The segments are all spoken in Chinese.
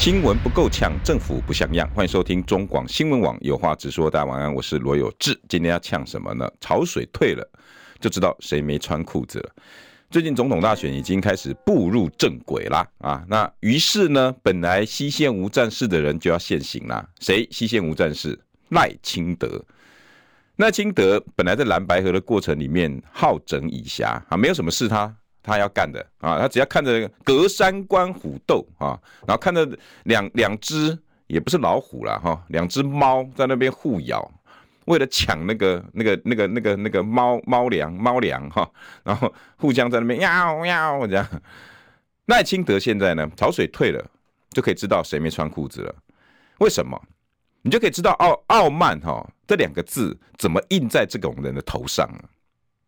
新闻不够呛，政府不像样。欢迎收听中广新闻网有话直说。大家晚安，我是罗有志。今天要呛什么呢？潮水退了，就知道谁没穿裤子了。最近总统大选已经开始步入正轨啦啊！那于是呢，本来西线无战事的人就要现形啦。谁西线无战事？赖清德。赖清德本来在蓝白河的过程里面好整以暇啊，没有什么事他。他要干的啊，他只要看着隔山观虎斗啊，然后看着两两只也不是老虎了哈，两只猫在那边互咬，为了抢那个那个那个那个那个猫猫粮猫粮哈，然后互相在那边喵喵这样。赖清德现在呢，潮水退了，就可以知道谁没穿裤子了。为什么？你就可以知道傲傲慢哈这两个字怎么印在这种人的头上。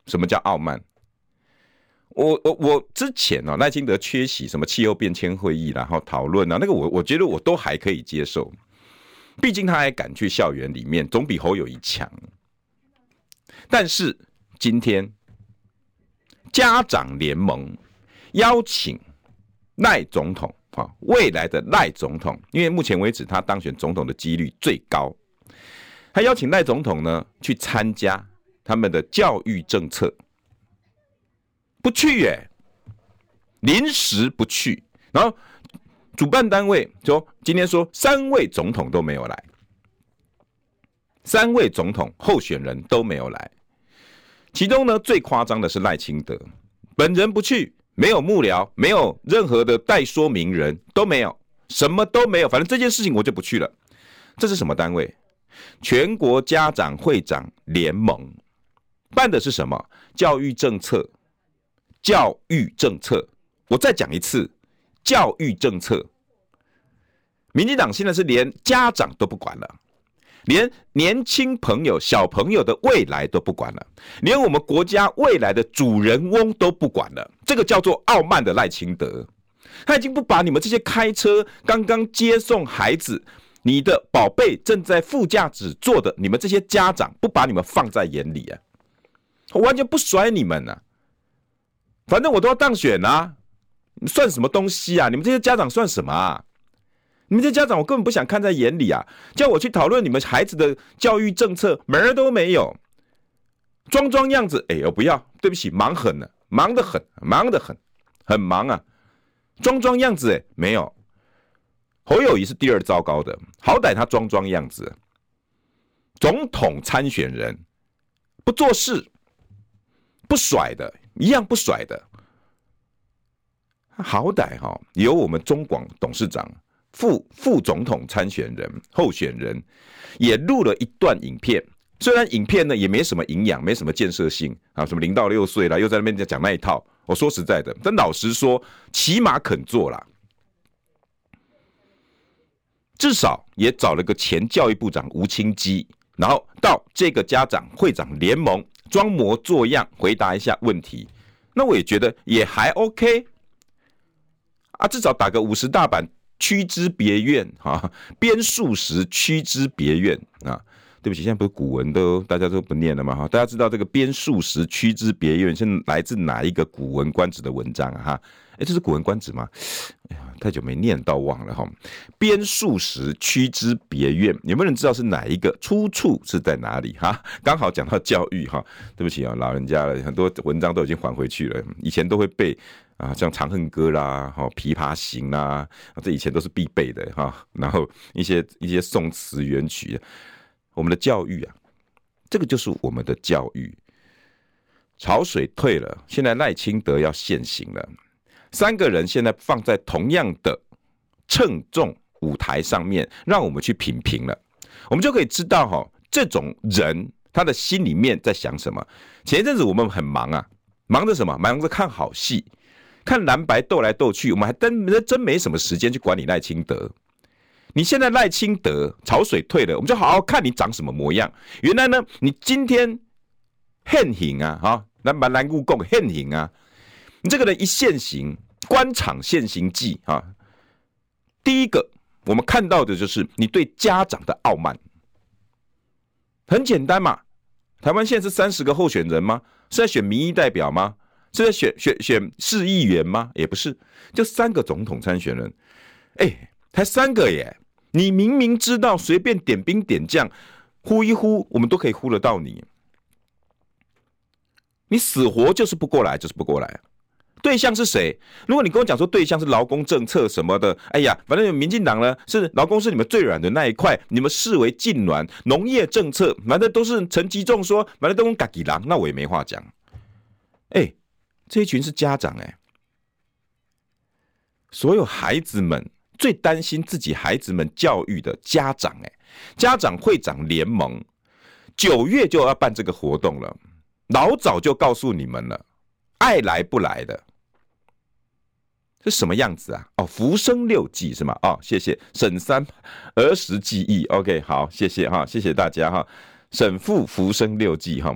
什么叫傲慢？我我我之前哦，赖清德缺席什么气候变迁会议，然后讨论啊，那个我我觉得我都还可以接受，毕竟他还敢去校园里面，总比侯友谊强。但是今天家长联盟邀请赖总统啊，未来的赖总统，因为目前为止他当选总统的几率最高，他邀请赖总统呢去参加他们的教育政策。不去耶，临时不去。然后主办单位说，今天说三位总统都没有来，三位总统候选人都没有来。其中呢，最夸张的是赖清德本人不去，没有幕僚，没有任何的代说明人都没有，什么都没有。反正这件事情我就不去了。这是什么单位？全国家长会长联盟办的是什么？教育政策。教育政策，我再讲一次，教育政策。民进党现在是连家长都不管了，连年轻朋友、小朋友的未来都不管了，连我们国家未来的主人翁都不管了。这个叫做傲慢的赖清德，他已经不把你们这些开车刚刚接送孩子，你的宝贝正在副驾驶坐的，你们这些家长不把你们放在眼里啊，我完全不甩你们啊。反正我都要当选啊，算什么东西啊？你们这些家长算什么啊？你们这些家长我根本不想看在眼里啊！叫我去讨论你们孩子的教育政策，门儿都没有，装装样子。哎，我不要，对不起，忙很了，忙得很，忙得很，很忙啊！装装样子，哎，没有。侯友谊是第二糟糕的，好歹他装装样子。总统参选人不做事，不甩的。一样不甩的，好歹哈有我们中广董事长、副副总统参选人候选人也录了一段影片，虽然影片呢也没什么营养，没什么建设性啊，什么零到六岁了，又在那边讲那一套。我说实在的，但老实说，起码肯做啦，至少也找了个前教育部长吴清基，然后到这个家长会长联盟。装模作样回答一下问题，那我也觉得也还 OK 啊，至少打个五十大板，屈之别院啊，编数十屈之别院啊。对不起，现在不是古文都大家都不念了嘛？哈，大家知道这个编数十屈之别院是来自哪一个古文观止的文章啊？哈，哎，这是古文观止吗？哎呀，太久没念到忘了哈。编数十驱之别院，有没有人知道是哪一个？出处是在哪里？哈，刚好讲到教育哈。对不起啊，老人家了，很多文章都已经还回去了。以前都会背啊，像《长恨歌》啦，哈，《琵琶行》啦，这以前都是必背的哈。然后一些一些宋词元曲。我们的教育啊，这个就是我们的教育。潮水退了，现在赖清德要现形了。三个人现在放在同样的称重舞台上面，让我们去品评了。我们就可以知道哈，这种人他的心里面在想什么。前一阵子我们很忙啊，忙着什么？忙着看好戏，看蓝白斗来斗去，我们还真真没什么时间去管理赖清德。你现在赖清德潮水退了，我们就好好看你长什么模样。原来呢，你今天现行啊，哈，那蛮难故讲现行啊。你这个人一现形，官场现形记啊。第一个，我们看到的就是你对家长的傲慢。很简单嘛，台湾现在是三十个候选人吗？是在选民意代表吗？是在选选选市议员吗？也不是，就三个总统参选人。哎，才三个耶！你明明知道，随便点兵点将，呼一呼，我们都可以呼得到你。你死活就是不过来，就是不过来。对象是谁？如果你跟我讲说对象是劳工政策什么的，哎呀，反正民进党呢是劳工是你们最软的那一块，你们视为禁软。农业政策，反正都是陈吉仲说，反正都跟嘎吉郎，那我也没话讲。哎，这一群是家长哎，所有孩子们最担心自己孩子们教育的家长哎，家长会长联盟九月就要办这个活动了，老早就告诉你们了，爱来不来的。是什么样子啊？哦，浮生六记是吗？哦，谢谢沈三儿时记忆。OK，好，谢谢哈，谢谢大家哈。沈父浮生六记哈，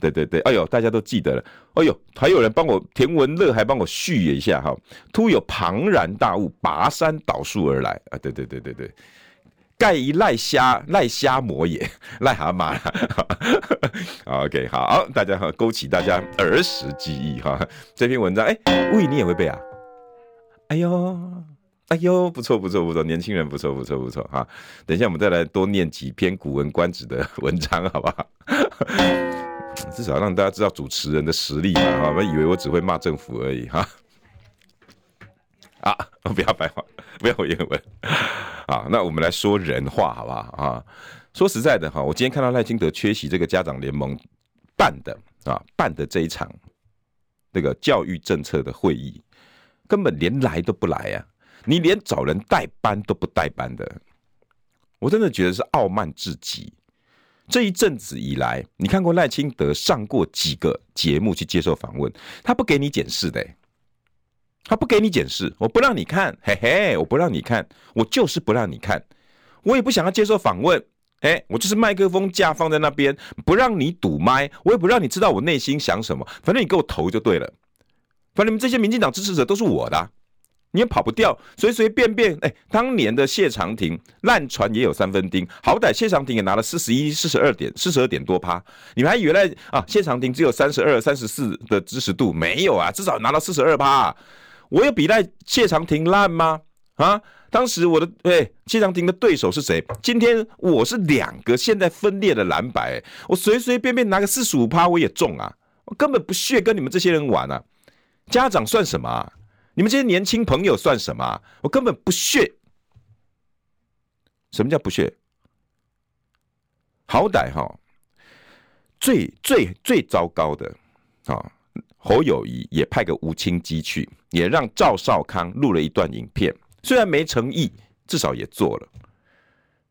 对对对，哎呦，大家都记得了。哎呦，还有人帮我田文乐还帮我续一下哈。突有庞然大物拔山倒树而来啊！对对对对对，盖一癞虾癞虾魔也 癞蛤蟆。OK，好，大家好，勾起大家儿时记忆哈。这篇文章，哎，喂，你也会背啊？哎呦，哎呦，不错不错不错，年轻人不错不错不错哈。等一下我们再来多念几篇《古文观止》的文章，好不好？至少让大家知道主持人的实力嘛，哈，不以为我只会骂政府而已哈。啊，不要白话，不要英文。啊，那我们来说人话，好不好？啊，说实在的哈，我今天看到赖清德缺席这个家长联盟办的啊办的这一场那个教育政策的会议。根本连来都不来呀！你连找人代班都不代班的，我真的觉得是傲慢至极。这一阵子以来，你看过赖清德上过几个节目去接受访问？他不给你检视的，他不给你检视，我不让你看，嘿嘿，我不让你看，我就是不让你看，我也不想要接受访问，哎，我就是麦克风架放在那边，不让你堵麦，我也不让你知道我内心想什么，反正你给我投就对了。反正你们这些民进党支持者都是我的，你也跑不掉，随随便便。哎，当年的谢长廷烂船也有三分钉，好歹谢长廷也拿了四十一、四十二点、四十二点多趴。你们还以为啊，谢长廷只有三十二、三十四的支持度？没有啊，至少拿到四十二趴。我有比赖谢长廷烂吗？啊，当时我的哎谢长廷的对手是谁？今天我是两个现在分裂的蓝白，我随随便便拿个四十五趴我也中啊，我根本不屑跟你们这些人玩啊。家长算什么？你们这些年轻朋友算什么？我根本不屑。什么叫不屑？好歹哈，最最最糟糕的啊，侯友宜也派个吴清基去，也让赵少康录了一段影片，虽然没诚意，至少也做了。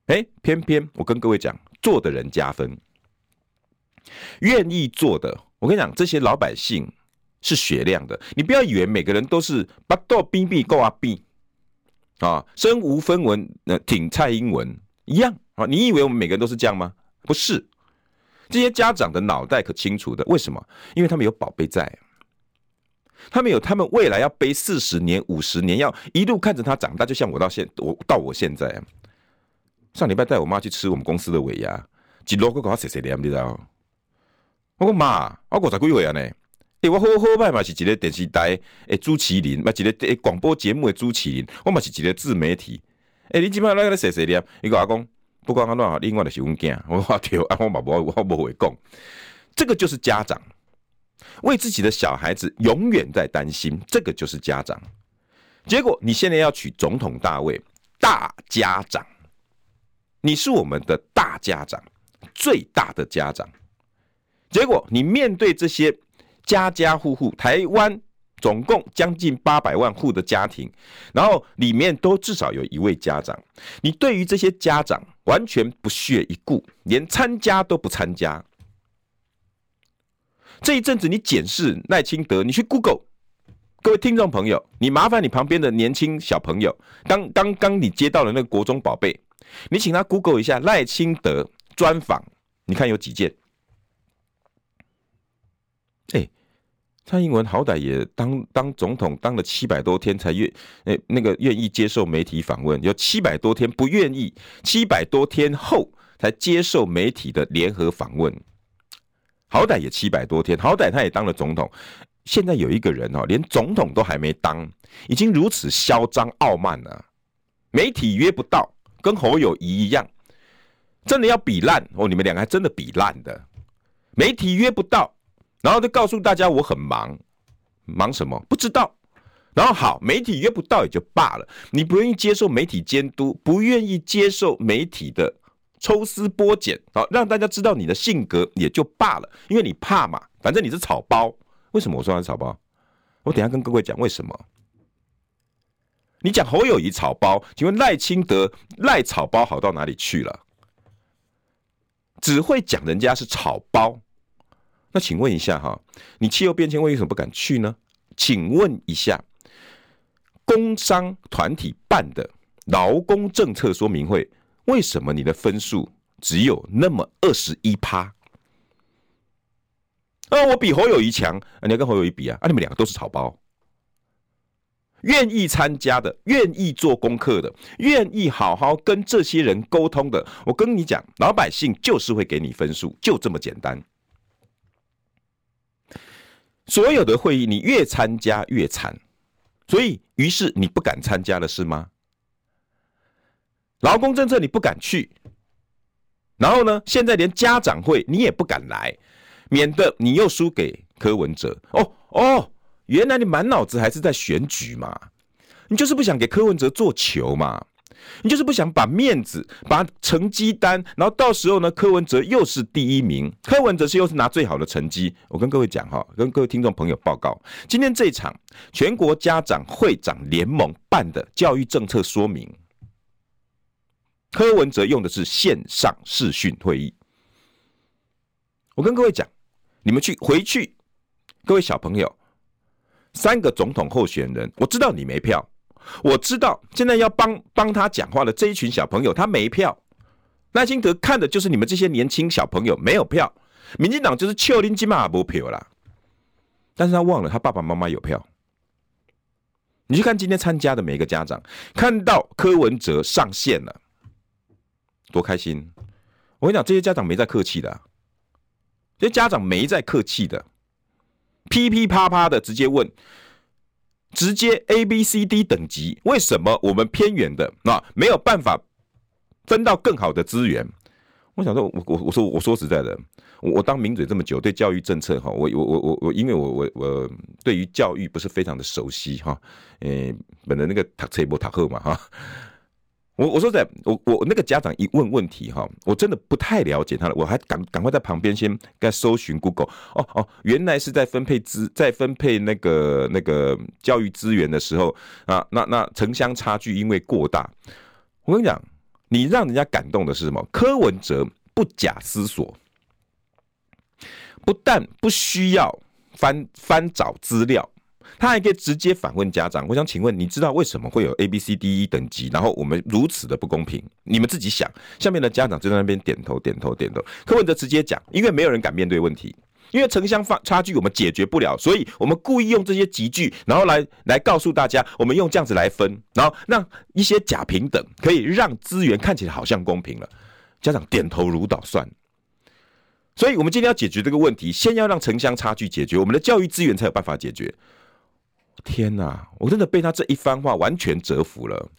哎，偏偏我跟各位讲，做的人加分，愿意做的，我跟你讲，这些老百姓。是雪亮的，你不要以为每个人都是巴豆逼逼够啊逼啊，身无分文那挺蔡英文一样啊？你以为我们每个人都是这样吗？不是，这些家长的脑袋可清楚的。为什么？因为他们有宝贝在，他们有他们未来要背四十年、五十年，要一路看着他长大。就像我到现我到我现在，上礼拜带我妈去吃我们公司的尾牙，几罗个搞谁谁的，你知道？我说妈，我五十几岁了呢。欸、我好好歹嘛是一个电视台诶主持人，嘛一个诶广播节目的主持人，我嘛是一个自媒体。诶、欸，你即摆来个说说念，伊个阿公不管安怎好，另外就是阮囝，我话对，啊我嘛无我无会讲。这个就是家长为自己的小孩子永远在担心，这个就是家长。结果你现在要娶总统大位，大家长，你是我们的大家长，最大的家长。结果你面对这些。家家户户，台湾总共将近八百万户的家庭，然后里面都至少有一位家长。你对于这些家长完全不屑一顾，连参加都不参加。这一阵子你检视赖清德，你去 Google，各位听众朋友，你麻烦你旁边的年轻小朋友，刚刚刚你接到了那个国中宝贝，你请他 Google 一下赖清德专访，你看有几件？哎，蔡英文好歹也当当总统当了七百多天才愿那那个愿意接受媒体访问，有七百多天不愿意，七百多天后才接受媒体的联合访问。好歹也七百多天，好歹他也当了总统。现在有一个人哦，连总统都还没当，已经如此嚣张傲慢了。媒体约不到，跟侯友谊一样，真的要比烂哦！你们两个还真的比烂的。媒体约不到，然后就告诉大家我很忙，忙什么不知道。然后好，媒体约不到也就罢了，你不愿意接受媒体监督，不愿意接受媒体的。抽丝剥茧，好让大家知道你的性格也就罢了，因为你怕嘛，反正你是草包。为什么我说他是草包？我等下跟各位讲为什么。你讲侯友宜草包，请问赖清德赖草包好到哪里去了？只会讲人家是草包。那请问一下哈，你气候变迁为什么不敢去呢？请问一下，工商团体办的劳工政策说明会。为什么你的分数只有那么二十一趴？啊，我比侯友谊强，你要跟侯友谊比啊？啊，你们两个都是草包。愿意参加的，愿意做功课的，愿意好好跟这些人沟通的，我跟你讲，老百姓就是会给你分数，就这么简单。所有的会议你越参加越惨，所以于是你不敢参加了，是吗？劳工政策你不敢去，然后呢？现在连家长会你也不敢来，免得你又输给柯文哲。哦哦，原来你满脑子还是在选举嘛？你就是不想给柯文哲做球嘛？你就是不想把面子、把成绩单，然后到时候呢，柯文哲又是第一名，柯文哲是又是拿最好的成绩。我跟各位讲哈，跟各位听众朋友报告，今天这场全国家长会长联盟办的教育政策说明。柯文哲用的是线上视讯会议。我跟各位讲，你们去回去，各位小朋友，三个总统候选人，我知道你没票，我知道现在要帮帮他讲话的这一群小朋友，他没票。赖清德看的就是你们这些年轻小朋友没有票，民进党就是丘林金马不票啦。但是他忘了他爸爸妈妈有票。你去看今天参加的每一个家长，看到柯文哲上线了。多开心！我跟你讲，这些家长没在客气的，啊，这些家长没在客气的，噼噼啪啪的直接问，直接 A B C D 等级，为什么我们偏远的那没有办法分到更好的资源？我想说，我我我说我说实在的，我我当名嘴这么久，对教育政策哈，我我我我我，因为我我我对于教育不是非常的熟悉哈，诶，本来那个塔车波塔赫嘛哈。我我说在，我我那个家长一问问题哈，我真的不太了解他了，我还赶赶快在旁边先该搜寻 Google，哦哦，原来是在分配资在分配那个那个教育资源的时候啊，那那城乡差距因为过大，我跟你讲，你让人家感动的是什么？柯文哲不假思索，不但不需要翻翻找资料。他还可以直接反问家长，我想请问，你知道为什么会有 A、B、C、D、E 等级？然后我们如此的不公平，你们自己想。下面的家长就在那边点头、点头、点头。柯文哲直接讲，因为没有人敢面对问题，因为城乡差差距我们解决不了，所以我们故意用这些集聚，然后来来告诉大家，我们用这样子来分，然后让一些假平等可以让资源看起来好像公平了。家长点头如捣蒜。所以我们今天要解决这个问题，先要让城乡差距解决，我们的教育资源才有办法解决。天哪，我真的被他这一番话完全折服了。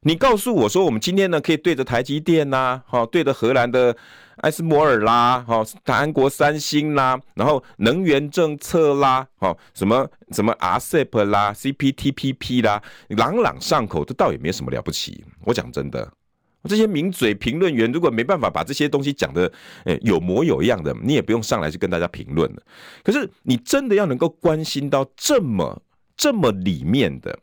你告诉我说，我们今天呢可以对着台积电呐，好，对着荷兰的艾斯摩尔啦，好，韩国三星啦，然后能源政策啦，好，什么什么 RCEP 啦，CPTPP 啦，朗朗上口，这倒也没什么了不起。我讲真的。这些名嘴评论员如果没办法把这些东西讲的诶有模有样的，你也不用上来去跟大家评论了。可是你真的要能够关心到这么这么里面的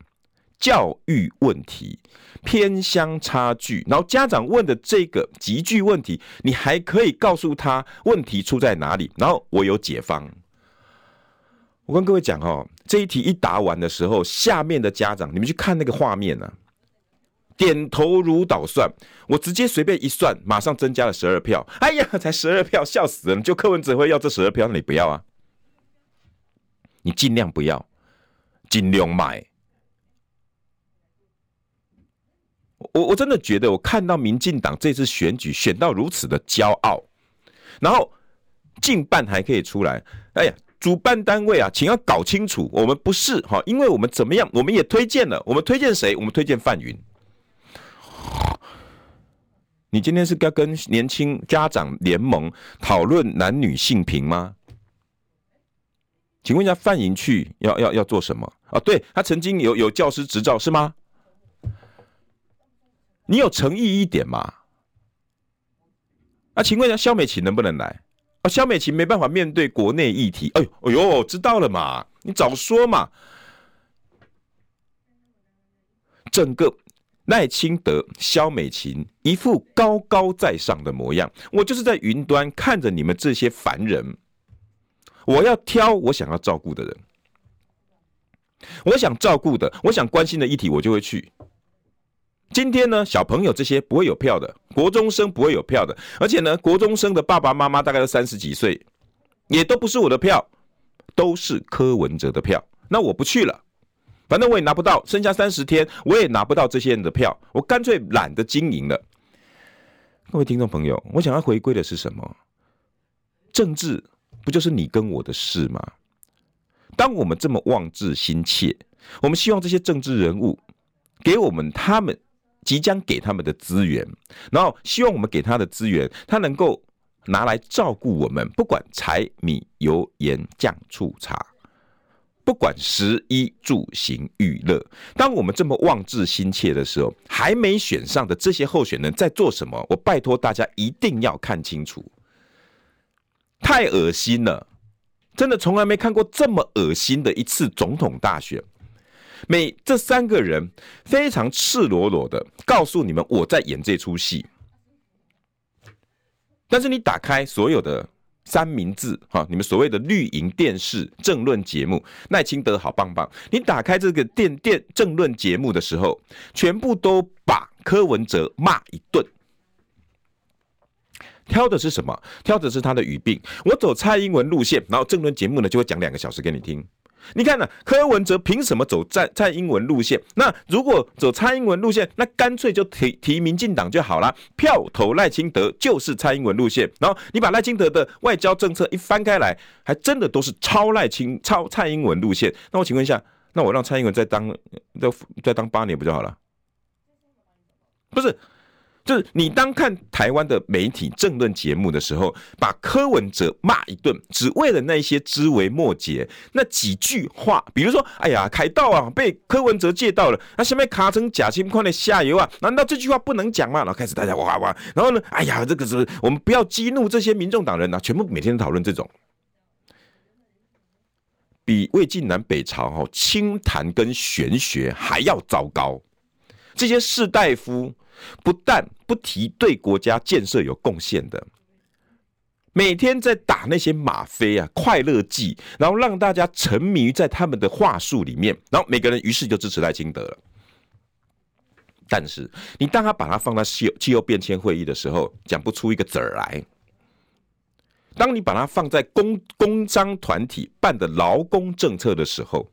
教育问题、偏乡差距，然后家长问的这个级距问题，你还可以告诉他问题出在哪里，然后我有解方。我跟各位讲哦，这一题一答完的时候，下面的家长你们去看那个画面啊。点头如捣蒜，我直接随便一算，马上增加了十二票。哎呀，才十二票，笑死人！就柯文哲会要这十二票，那你不要啊？你尽量不要，尽量买。我我真的觉得，我看到民进党这次选举选到如此的骄傲，然后近半还可以出来。哎呀，主办单位啊，请要搞清楚，我们不是哈，因为我们怎么样，我们也推荐了，我们推荐谁？我们推荐范云。你今天是要跟年轻家长联盟讨论男女性平吗？请问一下，范云去要要要做什么啊？对，他曾经有有教师执照是吗？你有诚意一点嘛？啊，请问一下，肖美琴能不能来？啊，肖美琴没办法面对国内议题。哎呦，哎呦，知道了嘛？你早说嘛！整个赖清德、萧美琴一副高高在上的模样，我就是在云端看着你们这些凡人。我要挑我想要照顾的人，我想照顾的，我想关心的议题，我就会去。今天呢，小朋友这些不会有票的，国中生不会有票的，而且呢，国中生的爸爸妈妈大概都三十几岁，也都不是我的票，都是柯文哲的票。那我不去了，反正我也拿不到，剩下三十天我也拿不到这些人的票，我干脆懒得经营了。各位听众朋友，我想要回归的是什么？政治不就是你跟我的事吗？当我们这么望志心切，我们希望这些政治人物给我们他们。即将给他们的资源，然后希望我们给他的资源，他能够拿来照顾我们，不管柴米油盐酱醋茶，不管食衣住行娱乐。当我们这么望志心切的时候，还没选上的这些候选人在做什么？我拜托大家一定要看清楚，太恶心了！真的从来没看过这么恶心的一次总统大选。每这三个人非常赤裸裸的告诉你们，我在演这出戏。但是你打开所有的三明治哈，你们所谓的绿营电视政论节目，赖清德好棒棒。你打开这个电电政论节目的时候，全部都把柯文哲骂一顿。挑的是什么？挑的是他的语病。我走蔡英文路线，然后政论节目呢就会讲两个小时给你听。你看呢、柯文哲凭什么走蔡蔡英文路线？那如果走蔡英文路线，那干脆就提提民进党就好了。票投赖清德就是蔡英文路线。然后你把赖清德的外交政策一翻开来，还真的都是超赖清超蔡英文路线。那我请问一下，那我让蔡英文再当再再当八年不就好了？不是。就是你当看台湾的媒体政论节目的时候，把柯文哲骂一顿，只为了那些枝微末节那几句话，比如说，哎呀，凯道啊被柯文哲借到了，那下面卡成假新宽的下游啊，难道这句话不能讲吗？然后开始大家哇哇，然后呢，哎呀，这个是我们不要激怒这些民众党人啊，全部每天讨论这种，比魏晋南北朝哈清谈跟玄学还要糟糕，这些士大夫。不但不提对国家建设有贡献的，每天在打那些吗啡啊、快乐剂，然后让大家沉迷在他们的话术里面，然后每个人于是就支持赖清德了。但是你当他把他放在气候气候变迁会议的时候，讲不出一个子儿来；当你把它放在工工商团体办的劳工政策的时候，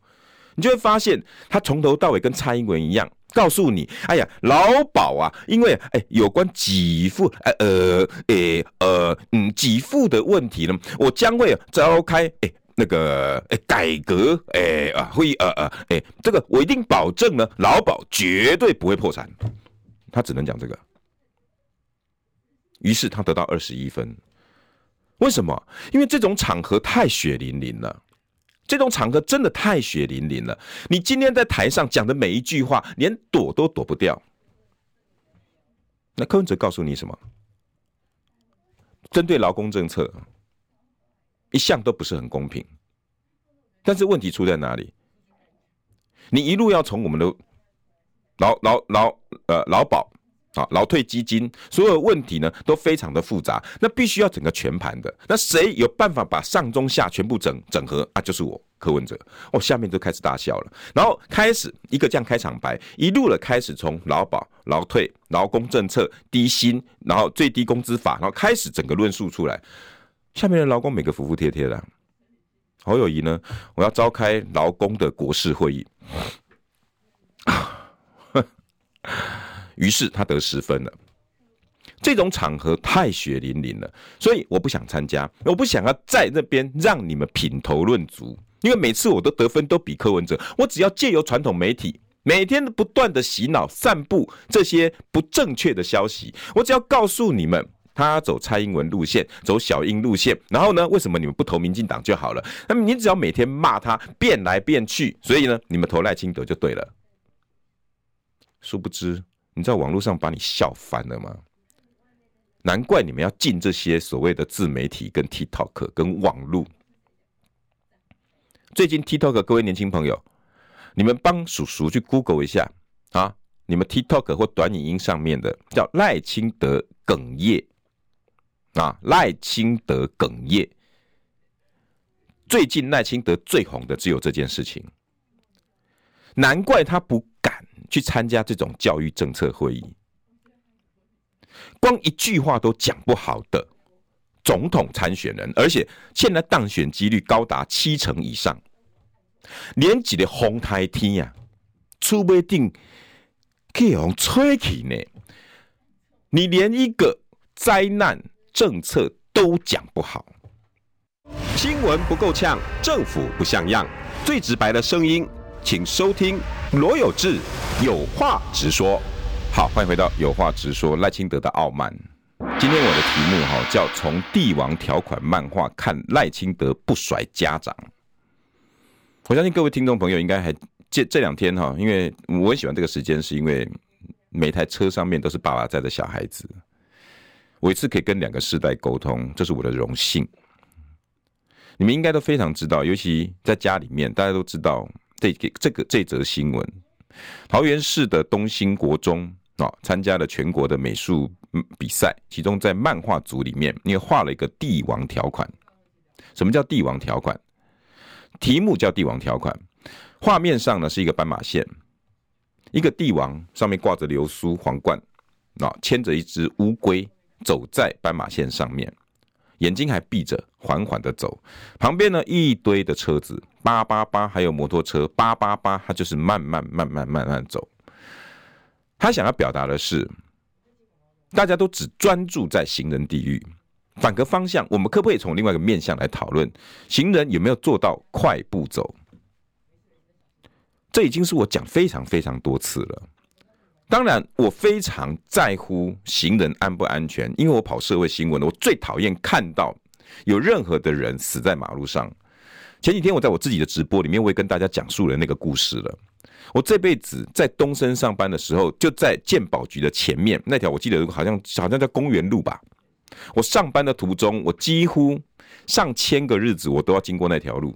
你就会发现他从头到尾跟蔡英文一样。告诉你，哎呀，劳保啊，因为哎，有关给付，哎呃，诶呃，嗯，给付的问题呢，我将会召开哎那个哎改革哎啊会议，呃呃，哎，这个我一定保证呢，劳保绝对不会破产。他只能讲这个，于是他得到二十一分。为什么？因为这种场合太血淋淋了。这种场合真的太血淋淋了。你今天在台上讲的每一句话，连躲都躲不掉。那柯文哲告诉你什么？针对劳工政策，一向都不是很公平。但是问题出在哪里？你一路要从我们的劳劳劳呃劳保。啊，劳退基金所有问题呢都非常的复杂，那必须要整个全盘的。那谁有办法把上中下全部整整合啊？就是我，柯文哲，哦，下面就开始大笑了。然后开始一个这样开场白，一路的开始从劳保、劳退、劳工政策、低薪，然后最低工资法，然后开始整个论述出来。下面的劳工每个服服帖帖的。侯友宜呢，我要召开劳工的国事会议。于是他得十分了。这种场合太血淋淋了，所以我不想参加。我不想要在那边让你们品头论足，因为每次我都得分都比柯文哲。我只要借由传统媒体每天都不断的洗脑、散布这些不正确的消息，我只要告诉你们，他走蔡英文路线，走小英路线，然后呢，为什么你们不投民进党就好了？那么你只要每天骂他，变来变去，所以呢，你们投赖清德就对了。殊不知，你在网络上把你笑翻了吗？难怪你们要进这些所谓的自媒体、跟 TikTok、跟网络。最近 TikTok 各位年轻朋友，你们帮叔叔去 Google 一下啊！你们 TikTok 或短影音上面的叫赖清德哽咽啊，赖清德哽咽。最近赖清德最红的只有这件事情，难怪他不去参加这种教育政策会议。光一句话都讲不好的总统参选人，而且现在当选几率高达七成以上，连几个红台天呀，出不定可以用吹起呢？你连一个灾难政策都讲不好，新闻不够呛，政府不像样，最直白的声音，请收听罗有志有话直说。好，欢迎回到有话直说。赖清德的傲慢。今天我的题目哈叫从帝王条款漫画看赖清德不甩家长。我相信各位听众朋友应该还这这两天哈，因为我很喜欢这个时间，是因为每台车上面都是爸爸载的小孩子，我一次可以跟两个世代沟通，这是我的荣幸。你们应该都非常知道，尤其在家里面，大家都知道这个这个这则新闻，桃园市的东兴国中。啊，参加了全国的美术比赛，其中在漫画组里面，你画了一个帝王条款。什么叫帝王条款？题目叫帝王条款。画面上呢是一个斑马线，一个帝王上面挂着流苏皇冠，啊，牵着一只乌龟走在斑马线上面，眼睛还闭着，缓缓的走。旁边呢一堆的车子，叭叭叭，还有摩托车，叭叭叭，他就是慢慢慢慢慢慢走。他想要表达的是，大家都只专注在行人地狱，反个方向，我们可不可以从另外一个面向来讨论，行人有没有做到快步走？这已经是我讲非常非常多次了。当然，我非常在乎行人安不安全，因为我跑社会新闻的，我最讨厌看到有任何的人死在马路上。前几天我在我自己的直播里面，我也跟大家讲述了那个故事了。我这辈子在东森上班的时候，就在健保局的前面那条，我记得好像好像叫公园路吧。我上班的途中，我几乎上千个日子我都要经过那条路。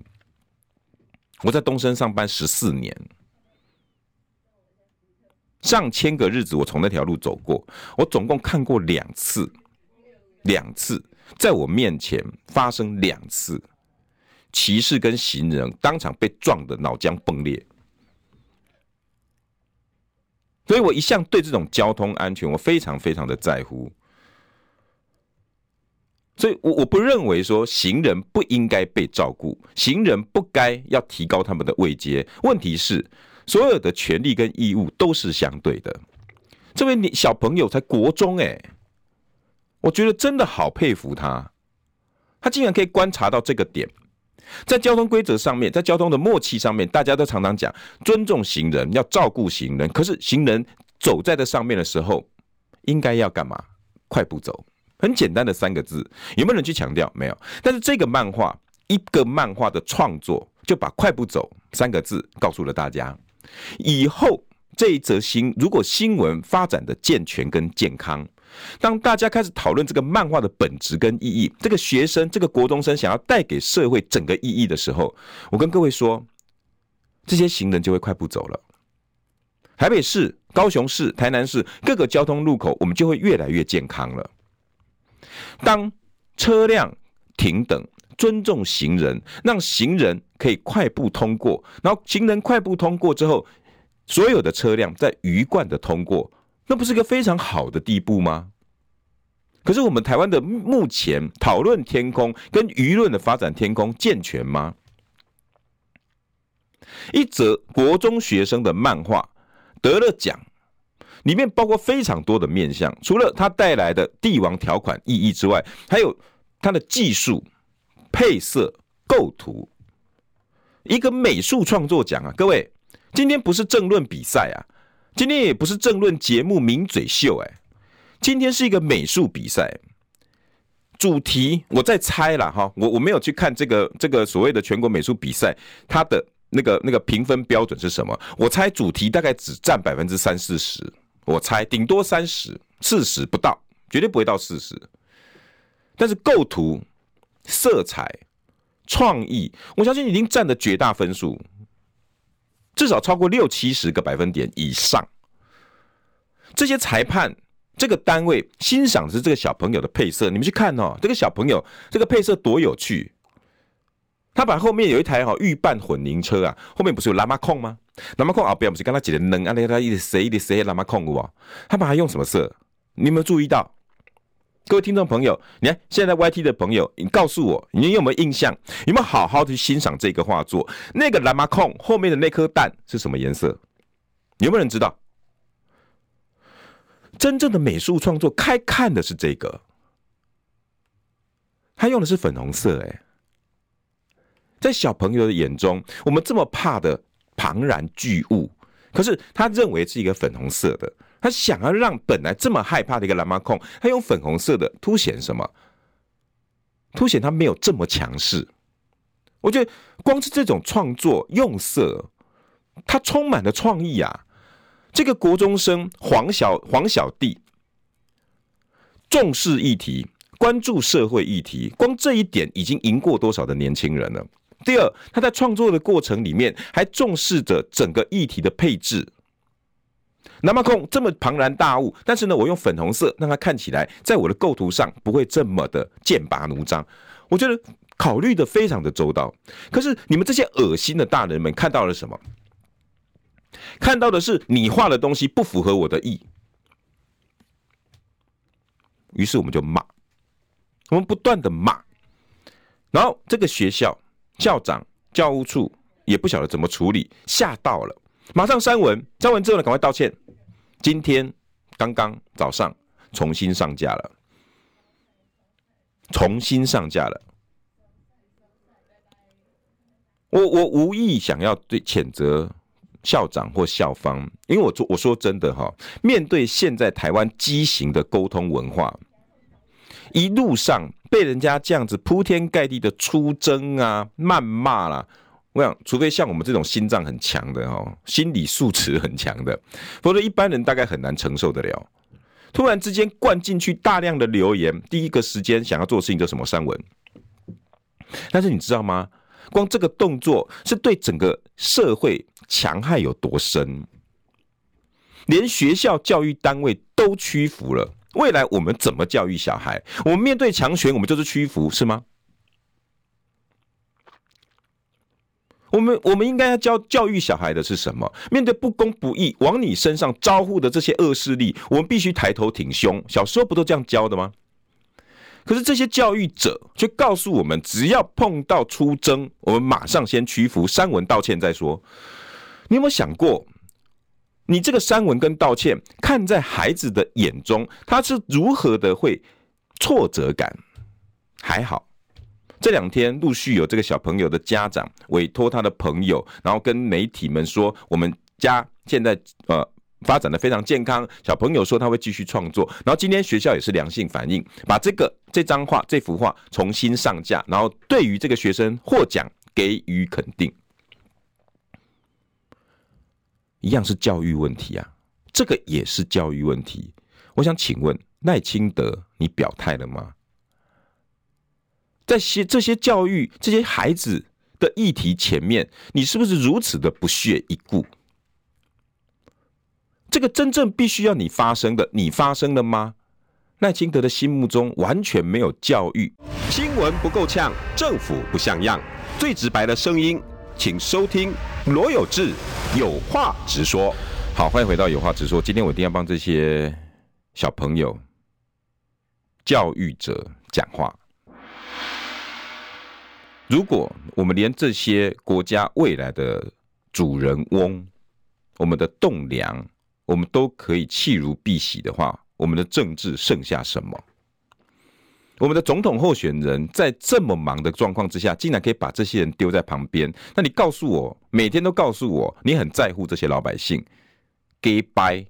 我在东森上班十四年，上千个日子我从那条路走过，我总共看过两次，两次在我面前发生两次，骑士跟行人当场被撞得脑浆崩裂。所以我一向对这种交通安全，我非常非常的在乎。所以，我我不认为说行人不应该被照顾，行人不该要提高他们的位阶。问题是，所有的权利跟义务都是相对的。这位你小朋友才国中哎，我觉得真的好佩服他，他竟然可以观察到这个点。在交通规则上面，在交通的默契上面，大家都常常讲尊重行人，要照顾行人。可是行人走在这上面的时候，应该要干嘛？快步走，很简单的三个字，有没有人去强调？没有。但是这个漫画，一个漫画的创作，就把快步走三个字告诉了大家。以后这一则新，如果新闻发展的健全跟健康。当大家开始讨论这个漫画的本质跟意义，这个学生、这个国中生想要带给社会整个意义的时候，我跟各位说，这些行人就会快步走了。台北市、高雄市、台南市各个交通路口，我们就会越来越健康了。当车辆停等，尊重行人，让行人可以快步通过，然后行人快步通过之后，所有的车辆在鱼贯的通过，那不是一个非常好的地步吗？可是我们台湾的目前讨论天空跟舆论的发展天空健全吗？一则国中学生的漫画得了奖，里面包括非常多的面向，除了它带来的帝王条款意义之外，还有它的技术、配色、构图，一个美术创作奖啊！各位，今天不是政论比赛啊，今天也不是政论节目名嘴秀哎。今天是一个美术比赛，主题我在猜了哈，我我没有去看这个这个所谓的全国美术比赛，它的那个那个评分标准是什么？我猜主题大概只占百分之三四十，我猜顶多三十四十不到，绝对不会到四十。但是构图、色彩、创意，我相信已经占了绝大分数，至少超过六七十个百分点以上。这些裁判。这个单位欣赏的是这个小朋友的配色，你们去看哦，这个小朋友这个配色多有趣。他把后面有一台哈预拌混凝车啊，后面不是有拉马控吗？拉马控啊，不要不是跟他挤的能啊，那他一直塞一直塞拉马控哇，他把它用什么色？你有没有注意到？各位听众朋友，你看现在 YT 的朋友，你告诉我，你有没有印象？有没有好好的去欣赏这个画作？那个蓝马控后面的那颗蛋是什么颜色？有没有人知道？真正的美术创作，开看的是这个，他用的是粉红色。哎，在小朋友的眼中，我们这么怕的庞然巨物，可是他认为是一个粉红色的。他想要让本来这么害怕的一个蓝马控，他用粉红色的凸显什么？凸显他没有这么强势。我觉得光是这种创作用色，他充满了创意啊。这个国中生黄小黄小弟重视议题，关注社会议题，光这一点已经赢过多少的年轻人了。第二，他在创作的过程里面还重视着整个议题的配置。那么空这么庞然大物，但是呢，我用粉红色让它看起来在我的构图上不会这么的剑拔弩张。我觉得考虑的非常的周到。可是你们这些恶心的大人们看到了什么？看到的是你画的东西不符合我的意，于是我们就骂，我们不断的骂，然后这个学校校长、教务处也不晓得怎么处理，吓到了，马上删文，删文之后呢，赶快道歉。今天刚刚早上重新上架了，重新上架了。我我无意想要对谴责。校长或校方，因为我说我说真的哈，面对现在台湾畸形的沟通文化，一路上被人家这样子铺天盖地的出征啊、谩骂啦，我想，除非像我们这种心脏很强的哈，心理素质很强的，否则一般人大概很难承受得了。突然之间灌进去大量的留言，第一个时间想要做的事情就什么删文。但是你知道吗？光这个动作是对整个社会。强害有多深？连学校教育单位都屈服了。未来我们怎么教育小孩？我们面对强权，我们就是屈服，是吗？我们我们应该要教教育小孩的是什么？面对不公不义往你身上招呼的这些恶势力，我们必须抬头挺胸。小时候不都这样教的吗？可是这些教育者却告诉我们，只要碰到出征，我们马上先屈服，删文道歉再说。你有没有想过，你这个删文跟道歉，看在孩子的眼中，他是如何的会挫折感？还好，这两天陆续有这个小朋友的家长委托他的朋友，然后跟媒体们说，我们家现在呃发展的非常健康。小朋友说他会继续创作，然后今天学校也是良性反应，把这个这张画这幅画重新上架，然后对于这个学生获奖给予肯定。一样是教育问题啊，这个也是教育问题。我想请问赖清德，你表态了吗？在些这些教育这些孩子的议题前面，你是不是如此的不屑一顾？这个真正必须要你发生的，你发生了吗？赖清德的心目中完全没有教育。新闻不够呛，政府不像样，最直白的声音，请收听罗有志有话直说。好，欢迎回到有话直说。今天我一定要帮这些小朋友、教育者讲话。如果我们连这些国家未来的主人翁，我们的栋梁，我们都可以弃如敝屣的话，我们的政治剩下什么？我们的总统候选人在这么忙的状况之下，竟然可以把这些人丢在旁边？那你告诉我，每天都告诉我，你很在乎这些老百姓？给掰，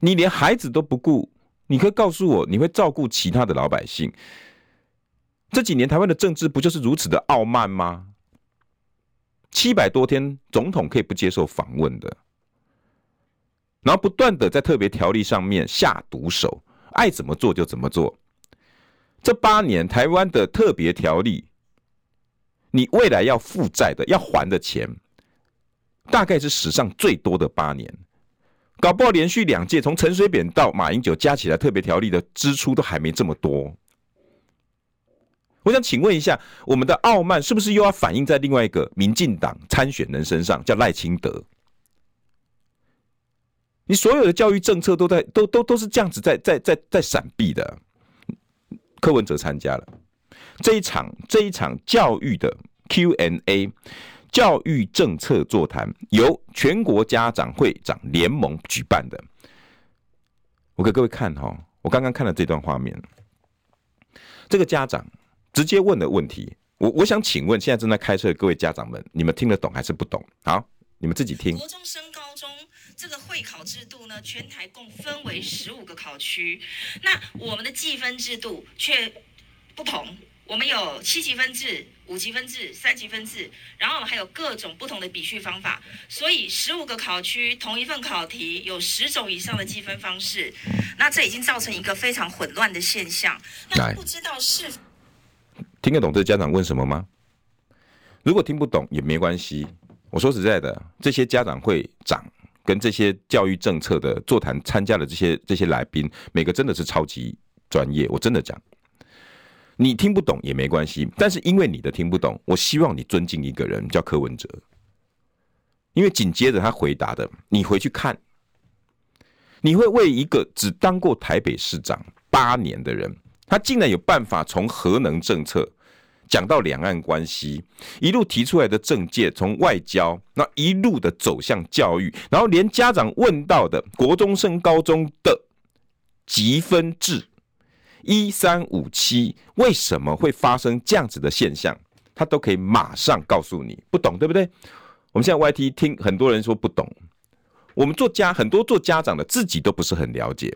你连孩子都不顾，你可以告诉我，你会照顾其他的老百姓？这几年台湾的政治不就是如此的傲慢吗？七百多天，总统可以不接受访问的，然后不断的在特别条例上面下毒手，爱怎么做就怎么做。这八年台湾的特别条例，你未来要负债的、要还的钱，大概是史上最多的八年，搞不好连续两届从陈水扁到马英九加起来特别条例的支出都还没这么多。我想请问一下，我们的傲慢是不是又要反映在另外一个民进党参选人身上，叫赖清德？你所有的教育政策都在都都都是这样子在在在在闪避的。柯文哲参加了这一场这一场教育的 Q&A，教育政策座谈，由全国家长会长联盟举办的。我给各位看哈，我刚刚看了这段画面，这个家长。直接问的问题，我我想请问，现在正在开车的各位家长们，你们听得懂还是不懂？好，你们自己听。国中升高中这个会考制度呢，全台共分为十五个考区，那我们的计分制度却不同，我们有七级分制、五级分制、三级分制，然后我们还有各种不同的比序方法，所以十五个考区同一份考题有十种以上的计分方式，那这已经造成一个非常混乱的现象。那不知道是否。听得懂这家长问什么吗？如果听不懂也没关系。我说实在的，这些家长会长跟这些教育政策的座谈参加的这些这些来宾，每个真的是超级专业。我真的讲，你听不懂也没关系。但是因为你的听不懂，我希望你尊敬一个人，叫柯文哲。因为紧接着他回答的，你回去看，你会为一个只当过台北市长八年的人。他竟然有办法从核能政策讲到两岸关系，一路提出来的政界，从外交那一路的走向教育，然后连家长问到的国中升高中的积分制一三五七为什么会发生这样子的现象，他都可以马上告诉你，不懂对不对？我们现在 YT 听很多人说不懂，我们做家很多做家长的自己都不是很了解。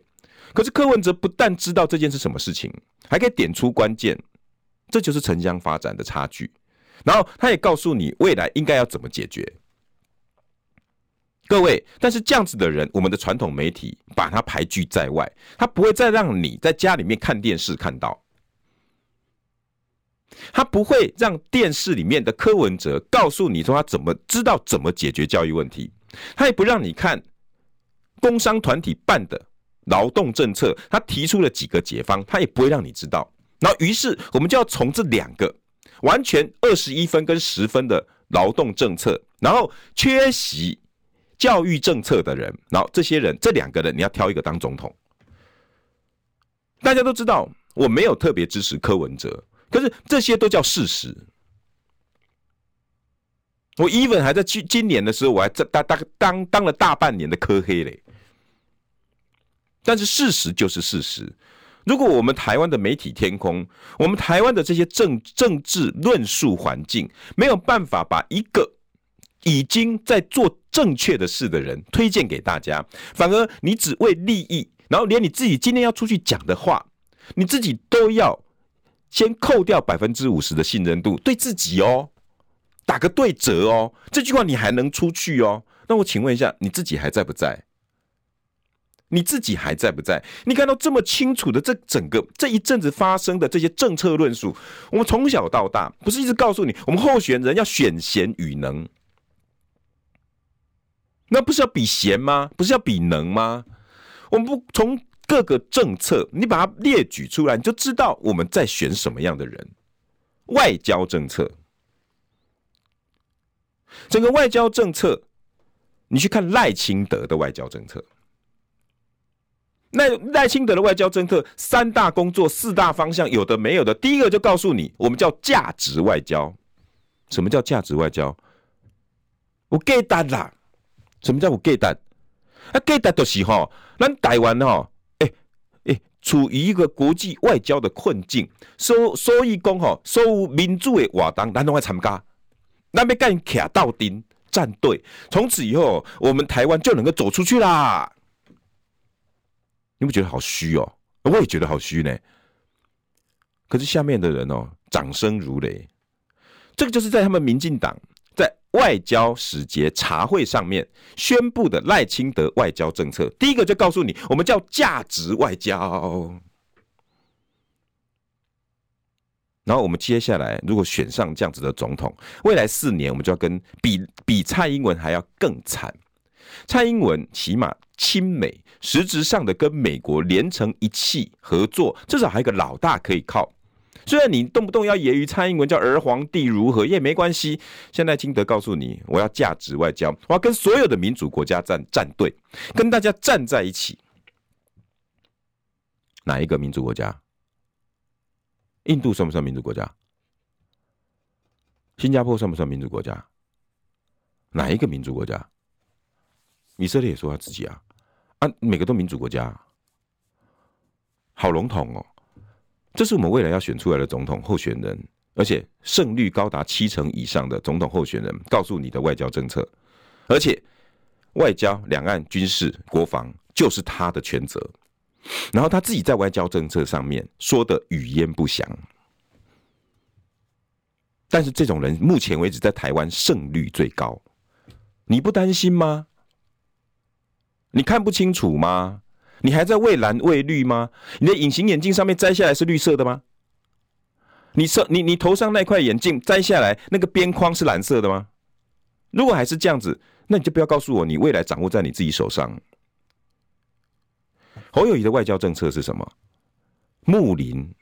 可是柯文哲不但知道这件是什么事情，还可以点出关键，这就是城乡发展的差距。然后他也告诉你未来应该要怎么解决。各位，但是这样子的人，我们的传统媒体把他排拒在外，他不会再让你在家里面看电视看到，他不会让电视里面的柯文哲告诉你说他怎么知道怎么解决教育问题，他也不让你看工商团体办的。劳动政策，他提出了几个解方，他也不会让你知道。然后，于是我们就要从这两个完全二十一分跟十分的劳动政策，然后缺席教育政策的人，然后这些人这两个人你要挑一个当总统。大家都知道，我没有特别支持柯文哲，可是这些都叫事实。我 even 还在今今年的时候，我还在当当当当了大半年的柯黑嘞。但是事实就是事实。如果我们台湾的媒体天空，我们台湾的这些政政治论述环境，没有办法把一个已经在做正确的事的人推荐给大家，反而你只为利益，然后连你自己今天要出去讲的话，你自己都要先扣掉百分之五十的信任度，对自己哦，打个对折哦，这句话你还能出去哦？那我请问一下，你自己还在不在？你自己还在不在？你看到这么清楚的这整个这一阵子发生的这些政策论述，我们从小到大不是一直告诉你，我们候选人要选贤与能，那不是要比贤吗？不是要比能吗？我们不从各个政策，你把它列举出来，你就知道我们在选什么样的人。外交政策，整个外交政策，你去看赖清德的外交政策。那赖清德的外交政策，三大工作、四大方向，有的没有的。第一个就告诉你，我们叫价值外交。什么叫价值外交？我给单啦。什么叫我给单？啊，给单就是吼，咱台湾吼，哎哎，处于一个国际外交的困境，所所以讲吼，所有民主的活动，咱都要参加，咱要跟徛到丁站队，从此以后，我们台湾就能够走出去啦。你不觉得好虚哦？我也觉得好虚呢。可是下面的人哦，掌声如雷。这个就是在他们民进党在外交使节茶会上面宣布的赖清德外交政策。第一个就告诉你，我们叫价值外交。然后我们接下来如果选上这样子的总统，未来四年我们就要跟比比蔡英文还要更惨。蔡英文起码亲美，实质上的跟美国连成一气合作，至少还有个老大可以靠。虽然你动不动要揶揄蔡英文叫儿皇帝如何也没关系。现在金德告诉你，我要价值外交，我要跟所有的民主国家站站队，跟大家站在一起。哪一个民主国家？印度算不算民主国家？新加坡算不算民主国家？哪一个民主国家？以色列也说他自己啊，啊，每个都民主国家，好笼统哦。这是我们未来要选出来的总统候选人，而且胜率高达七成以上的总统候选人，告诉你的外交政策，而且外交、两岸、军事、国防就是他的全责。然后他自己在外交政策上面说的语焉不详，但是这种人目前为止在台湾胜率最高，你不担心吗？你看不清楚吗？你还在畏蓝畏绿吗？你的隐形眼镜上面摘下来是绿色的吗？你上你你头上那块眼镜摘下来，那个边框是蓝色的吗？如果还是这样子，那你就不要告诉我你未来掌握在你自己手上。侯友宜的外交政策是什么？睦邻，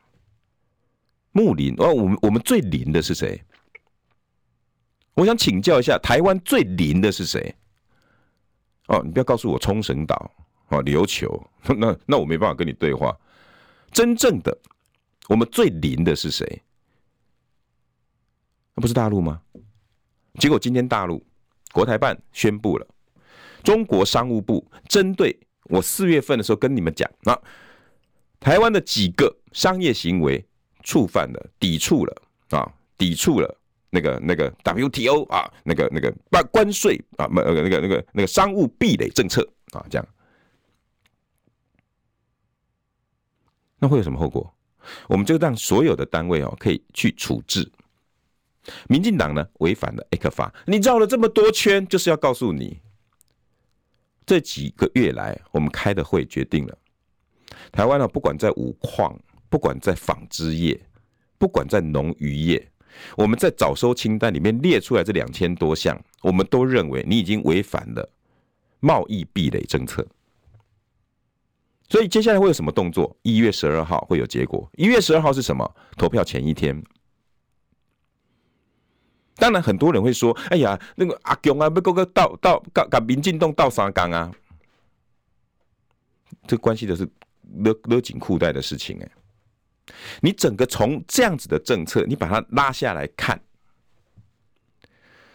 睦邻哦，我们我们最邻的是谁？我想请教一下，台湾最邻的是谁？哦，你不要告诉我冲绳岛。哦，琉球，那那我没办法跟你对话。真正的，我们最邻的是谁？那不是大陆吗？结果今天大陆国台办宣布了，中国商务部针对我四月份的时候跟你们讲啊，台湾的几个商业行为触犯了、抵触了啊，抵触了那个那个 WTO 啊，那个那个关关税啊，那个那个那个那个商务壁垒政策啊，这样。那会有什么后果？我们就让所有的单位哦，可以去处置。民进党呢，违反了 ECFA，你绕了这么多圈，就是要告诉你，这几个月来我们开的会决定了，台湾呢，不管在五矿，不管在纺织业，不管在农渔业，我们在早收清单里面列出来这两千多项，我们都认为你已经违反了贸易壁垒政策。所以接下来会有什么动作？一月十二号会有结果。一月十二号是什么？投票前一天。当然，很多人会说：“哎呀，那个阿强啊，要搁个到到搞搞民进党斗三江啊！”这关系的是勒勒紧裤带的事情哎。你整个从这样子的政策，你把它拉下来看，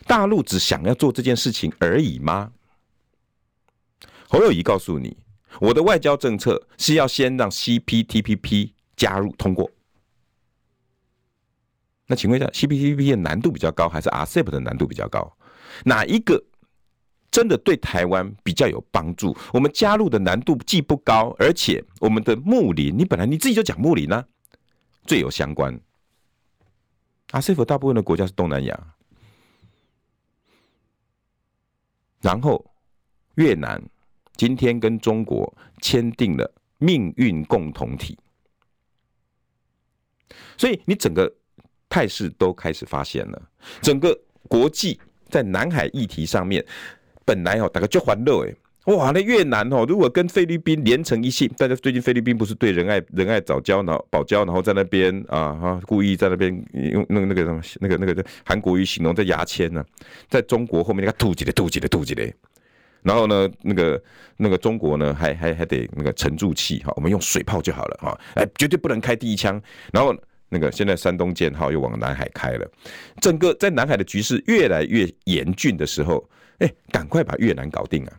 大陆只想要做这件事情而已吗？侯友宜告诉你。我的外交政策是要先让 CPTPP 加入通过。那请问一下，CPTPP 的难度比较高，还是 RCEP 的难度比较高？哪一个真的对台湾比较有帮助？我们加入的难度既不高，而且我们的睦邻，你本来你自己就讲睦邻呢，最有相关。RCEP 大部分的国家是东南亚，然后越南。今天跟中国签订了命运共同体，所以你整个态势都开始发现了。整个国际在南海议题上面，本来哦大家就欢乐诶，哇，那越南哦，如果跟菲律宾连成一线，大家最近菲律宾不是对仁爱仁爱藻礁，然后堡礁，然后在那边啊哈，故意在那边用那个那个什么那个那个韩国语形容在牙签呢，在中国后面那个吐几的吐几的吐几的，然后呢，那个那个中国呢，还还还得那个沉住气哈，我们用水炮就好了哈，哎，绝对不能开第一枪。然后那个现在山东舰号又往南海开了，整个在南海的局势越来越严峻的时候，哎，赶快把越南搞定啊！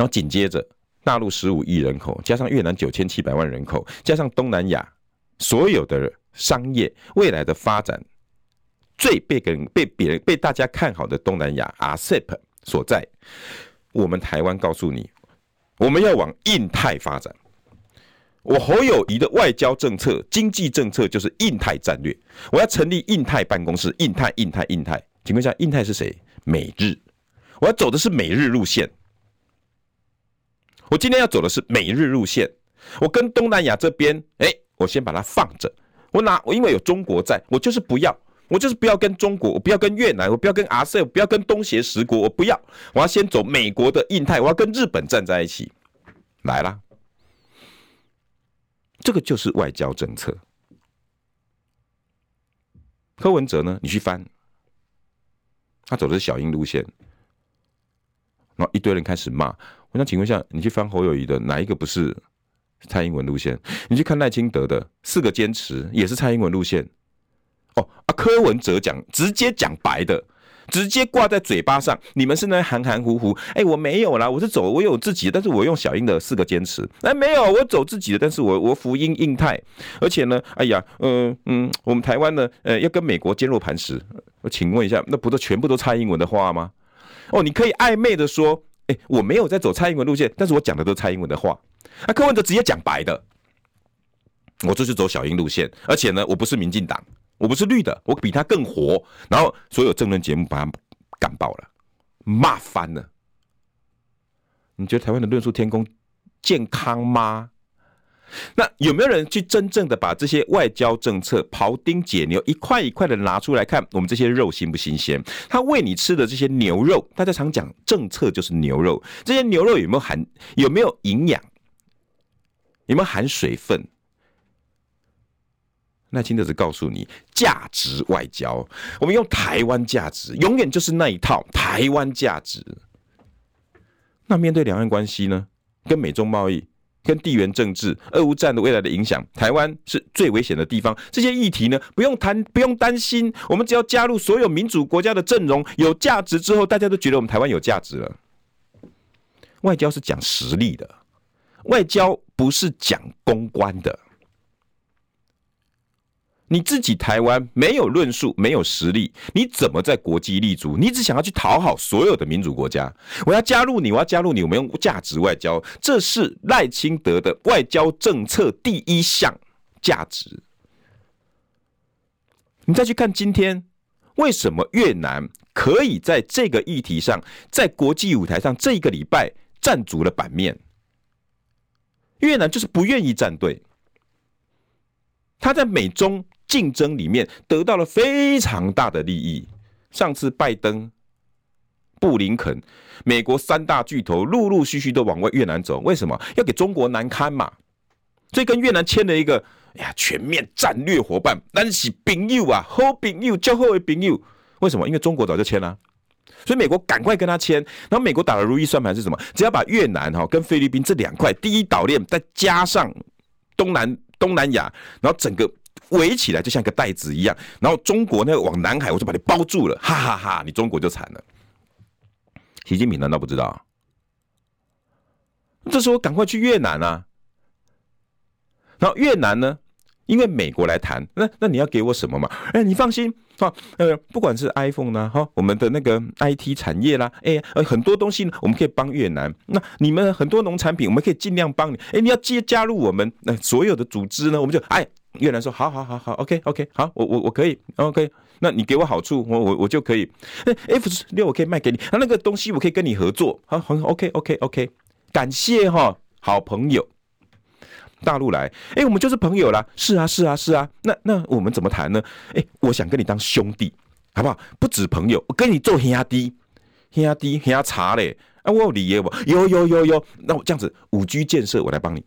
然后紧接着，大陆十五亿人口，加上越南九千七百万人口，加上东南亚所有的商业未来的发展，最被跟被别人被大家看好的东南亚 RCEP 所在，我们台湾告诉你，我们要往印太发展。我侯友谊的外交政策、经济政策就是印太战略。我要成立印太办公室，印太、印太、印太。请问一下，印太是谁？美日。我要走的是美日路线。我今天要走的是美日路线，我跟东南亚这边，哎，我先把它放着。我拿我因为有中国在，我就是不要，我就是不要跟中国，我不要跟越南，我不要跟阿塞我不要跟东协十国，我不要。我要先走美国的印太，我要跟日本站在一起。来啦，这个就是外交政策。柯文哲呢，你去翻，他走的是小英路线，然后一堆人开始骂。我想请问一下，你去翻侯友谊的哪一个不是蔡英文路线？你去看赖清德的四个坚持也是蔡英文路线。哦啊，柯文哲讲直接讲白的，直接挂在嘴巴上，你们是那含含糊糊。哎，我没有啦，我是走我有自己的，但是我用小英的四个坚持。哎，没有，我走自己的，但是我我福音印太，而且呢，哎呀，嗯嗯，我们台湾呢，呃，要跟美国坚若磐石。我请问一下，那不都全部都蔡英文的话吗？哦，你可以暧昧的说。欸、我没有在走蔡英文路线，但是我讲的都是蔡英文的话。啊，柯文哲直接讲白的，我这是走小英路线，而且呢，我不是民进党，我不是绿的，我比他更活。然后所有政论节目把他干爆了，骂翻了。你觉得台湾的论述天空健康吗？那有没有人去真正的把这些外交政策庖丁解牛，一块一块的拿出来看？我们这些肉新不新鲜？他喂你吃的这些牛肉，大家常讲政策就是牛肉，这些牛肉有没有含有没有营养？有没有含水分？那清德只告诉你价值外交，我们用台湾价值，永远就是那一套台湾价值。那面对两岸关系呢？跟美中贸易？跟地缘政治、俄乌战的未来的影响，台湾是最危险的地方。这些议题呢，不用谈，不用担心。我们只要加入所有民主国家的阵容，有价值之后，大家都觉得我们台湾有价值了。外交是讲实力的，外交不是讲公关的。你自己台湾没有论述，没有实力，你怎么在国际立足？你只想要去讨好所有的民主国家。我要加入你，我要加入你，我们用价值外交，这是赖清德的外交政策第一项价值。你再去看今天，为什么越南可以在这个议题上，在国际舞台上这一个礼拜占足了版面？越南就是不愿意站队，他在美中。竞争里面得到了非常大的利益。上次拜登、布林肯、美国三大巨头陆陆续续都往外越南走，为什么？要给中国难堪嘛。所以跟越南签了一个哎呀全面战略伙伴，但是朋友啊，好朋友，交好的朋友。为什么？因为中国早就签了，所以美国赶快跟他签。然后美国打的如意算盘是什么？只要把越南哈跟菲律宾这两块第一岛链，再加上东南东南亚，然后整个。围起来就像个袋子一样，然后中国呢往南海，我就把你包住了，哈哈哈，你中国就惨了。习近平难道不知道？这时候赶快去越南啊！然后越南呢，因为美国来谈，那那你要给我什么嘛？哎，你放心啊，呃，不管是 iPhone 呢，哈，我们的那个 IT 产业啦，哎，呃，很多东西呢，我们可以帮越南。那你们很多农产品，我们可以尽量帮你。哎，你要接加入我们那所有的组织呢，我们就哎。越南说好好好好，OK OK，好，我我我可以，OK，那你给我好处，我我我就可以那，F 十六我可以卖给你，那那个东西我可以跟你合作，好，好，OK OK OK，感谢哈，好朋友，大陆来，哎，我们就是朋友啦，是啊是啊是啊，那那我们怎么谈呢？哎，我想跟你当兄弟，好不好？不止朋友，我跟你做兄弟，兄弟兄茶嘞，啊，我有理由不？有有有有，那我这样子五 G 建设我来帮你。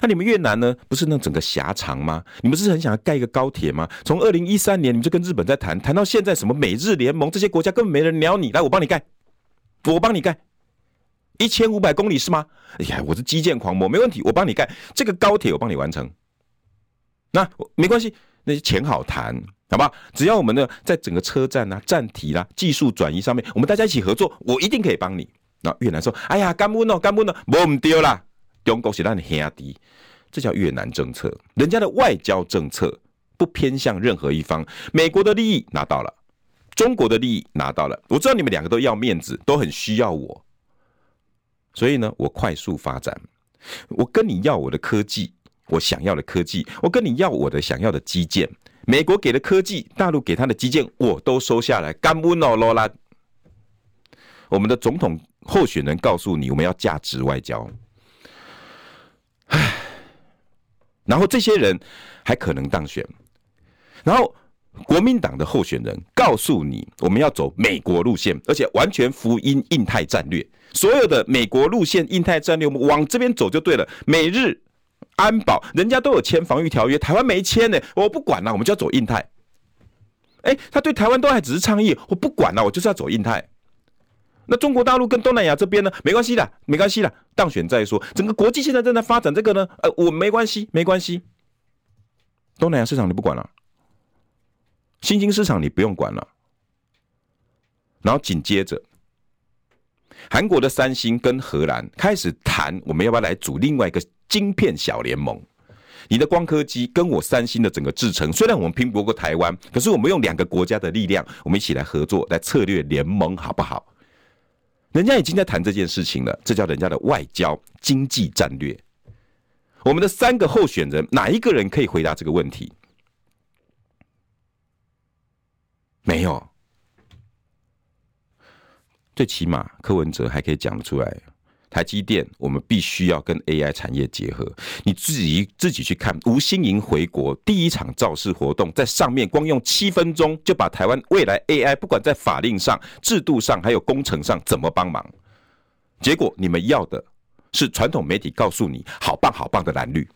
那、你们越南呢？不是那整个狭长吗？你们是很想要盖一个高铁吗？从二零一三年你们就跟日本在谈，谈到现在什么美日联盟这些国家根本没人鸟你，来我帮你盖，我帮你盖，一千五百公里是吗？哎呀，我是基建狂魔，没问题，我帮你盖这个高铁，我帮你完成。那没关系，那些钱好谈。好吧，只要我们呢，在整个车站啊、站体啦、技术转移上面，我们大家一起合作，我一定可以帮你。那越南说：“哎呀，干不呢，干不呢，我唔丢啦，中国是让你兄弟。”这叫越南政策，人家的外交政策不偏向任何一方。美国的利益拿到了，中国的利益拿到了。我知道你们两个都要面子，都很需要我，所以呢，我快速发展，我跟你要我的科技，我想要的科技，我跟你要我的想要的基建。美国给的科技，大陆给他的基建，我都收下来。干不诺罗拉，我们的总统候选人告诉你，我们要价值外交。唉，然后这些人还可能当选。然后国民党的候选人告诉你，我们要走美国路线，而且完全福音印太战略。所有的美国路线、印太战略，我们往这边走就对了。美日。安保，人家都有签防御条约，台湾没签呢，我不管了，我们就要走印太。哎，他对台湾都还只是倡议，我不管了，我就是要走印太。那中国大陆跟东南亚这边呢？没关系的，没关系的，当选再说。整个国际现在正在发展这个呢，呃，我没关系，没关系。东南亚市场你不管了，新兴市场你不用管了。然后紧接着，韩国的三星跟荷兰开始谈，我们要不要来组另外一个？晶片小联盟，你的光刻机跟我三星的整个制程，虽然我们拼不过台湾，可是我们用两个国家的力量，我们一起来合作，来策略联盟，好不好？人家已经在谈这件事情了，这叫人家的外交经济战略。我们的三个候选人，哪一个人可以回答这个问题？没有，最起码柯文哲还可以讲得出来。台积电，我们必须要跟 AI 产业结合。你自己自己去看，吴欣盈回国第一场造势活动，在上面光用七分钟就把台湾未来 AI 不管在法令上、制度上，还有工程上怎么帮忙。结果你们要的是传统媒体告诉你好棒好棒的蓝绿，